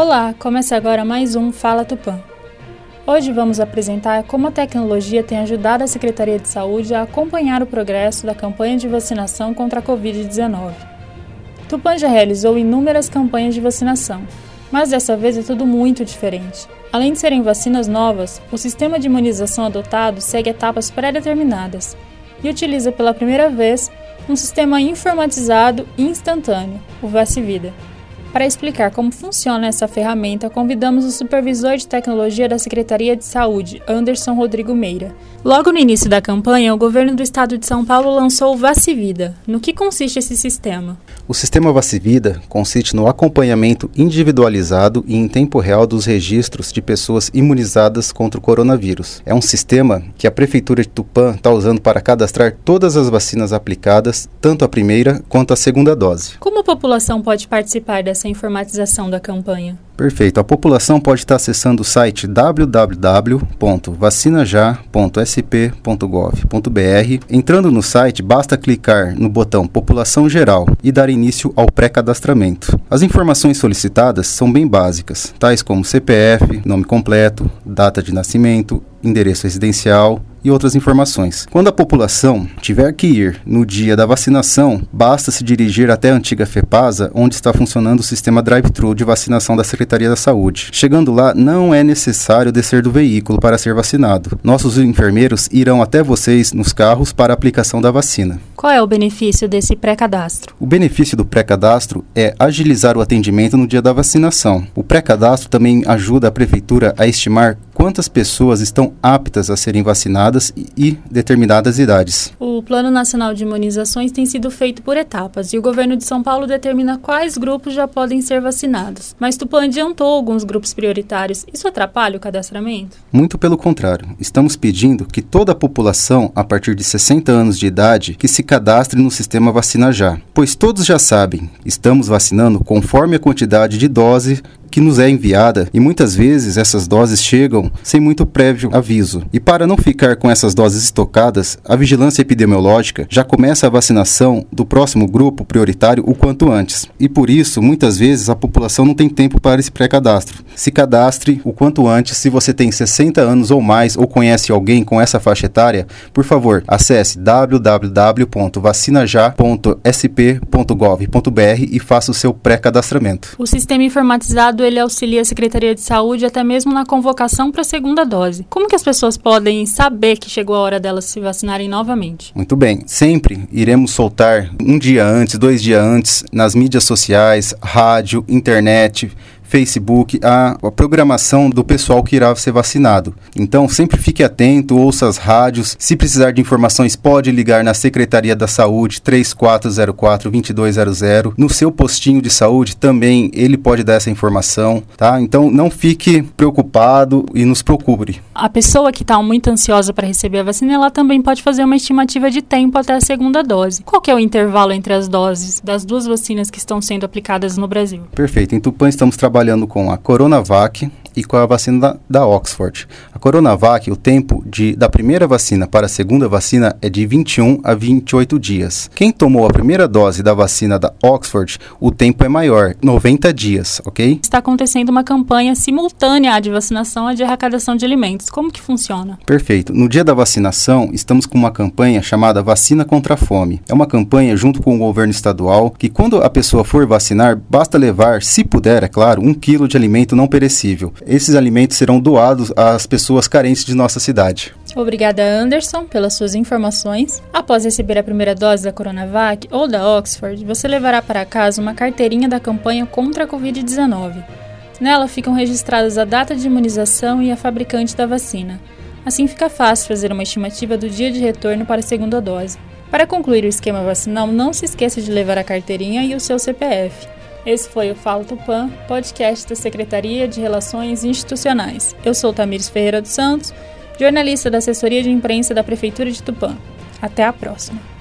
Olá, começa agora mais um Fala Tupã. Hoje vamos apresentar como a tecnologia tem ajudado a Secretaria de Saúde a acompanhar o progresso da campanha de vacinação contra a Covid-19. Tupã já realizou inúmeras campanhas de vacinação, mas dessa vez é tudo muito diferente. Além de serem vacinas novas, o sistema de imunização adotado segue etapas pré-determinadas e utiliza pela primeira vez um sistema informatizado e instantâneo, o VaciVida. Para explicar como funciona essa ferramenta, convidamos o supervisor de tecnologia da Secretaria de Saúde, Anderson Rodrigo Meira. Logo no início da campanha, o governo do estado de São Paulo lançou o Vacivida. No que consiste esse sistema? O sistema Vacivida consiste no acompanhamento individualizado e em tempo real dos registros de pessoas imunizadas contra o coronavírus. É um sistema que a Prefeitura de Tupã está usando para cadastrar todas as vacinas aplicadas, tanto a primeira quanto a segunda dose. Como a população pode participar dessa essa informatização da campanha? Perfeito. A população pode estar acessando o site www.vacinajá.sp.gov.br. Entrando no site, basta clicar no botão População Geral e dar início ao pré-cadastramento. As informações solicitadas são bem básicas, tais como CPF, nome completo, data de nascimento, endereço residencial, e outras informações. Quando a população tiver que ir no dia da vacinação, basta se dirigir até a antiga FEPASA, onde está funcionando o sistema drive-thru de vacinação da Secretaria da Saúde. Chegando lá, não é necessário descer do veículo para ser vacinado. Nossos enfermeiros irão até vocês nos carros para a aplicação da vacina. Qual é o benefício desse pré-cadastro? O benefício do pré-cadastro é agilizar o atendimento no dia da vacinação. O pré-cadastro também ajuda a prefeitura a estimar quantas pessoas estão aptas a serem vacinadas e determinadas idades. O Plano Nacional de Imunizações tem sido feito por etapas e o governo de São Paulo determina quais grupos já podem ser vacinados. Mas Tupã adiantou alguns grupos prioritários. Isso atrapalha o cadastramento? Muito pelo contrário. Estamos pedindo que toda a população a partir de 60 anos de idade que se cadastre no sistema Vacina Já, pois todos já sabem, estamos vacinando conforme a quantidade de dose que nos é enviada e muitas vezes essas doses chegam sem muito prévio aviso. E para não ficar com essas doses estocadas, a vigilância epidemiológica já começa a vacinação do próximo grupo prioritário o quanto antes. E por isso, muitas vezes a população não tem tempo para esse pré-cadastro. Se cadastre o quanto antes se você tem 60 anos ou mais ou conhece alguém com essa faixa etária, por favor, acesse www.vacinajá.sp.gov.br e faça o seu pré-cadastramento. O sistema informatizado ele auxilia a Secretaria de Saúde até mesmo na convocação para a segunda dose. Como que as pessoas podem saber que chegou a hora delas se vacinarem novamente? Muito bem. Sempre iremos soltar um dia antes, dois dias antes, nas mídias sociais, rádio, internet, Facebook a, a, programação do pessoal que irá ser vacinado. Então, sempre fique atento, ouça as rádios. Se precisar de informações, pode ligar na Secretaria da Saúde 3404-2200. No seu postinho de saúde também ele pode dar essa informação, tá? Então, não fique preocupado e nos procure. A pessoa que está muito ansiosa para receber a vacina, ela também pode fazer uma estimativa de tempo até a segunda dose. Qual é o intervalo entre as doses das duas vacinas que estão sendo aplicadas no Brasil? Perfeito. Em Tupã estamos trabalhando trabalhando com a Coronavac e com a vacina da, da, Oxford. A Coronavac, o tempo de, da primeira vacina para a segunda vacina é de 21 a 28 dias. Quem tomou a primeira dose da vacina da Oxford, o tempo é maior, 90 dias, ok? Está acontecendo uma campanha simultânea de vacinação e de arrecadação de alimentos. Como que funciona? Perfeito. No dia da vacinação, estamos com uma campanha chamada Vacina contra a Fome. É uma campanha junto com o governo estadual que quando a pessoa for vacinar, basta levar, se puder, é claro, um quilo de alimento não perecível esses alimentos serão doados às pessoas carentes de nossa cidade. Obrigada, Anderson, pelas suas informações. Após receber a primeira dose da Coronavac ou da Oxford, você levará para casa uma carteirinha da campanha contra a Covid-19. Nela ficam registradas a data de imunização e a fabricante da vacina. Assim fica fácil fazer uma estimativa do dia de retorno para a segunda dose. Para concluir o esquema vacinal, não se esqueça de levar a carteirinha e o seu CPF. Esse foi o Fala Tupã, podcast da Secretaria de Relações Institucionais. Eu sou Tamires Ferreira dos Santos, jornalista da assessoria de imprensa da Prefeitura de Tupã. Até a próxima.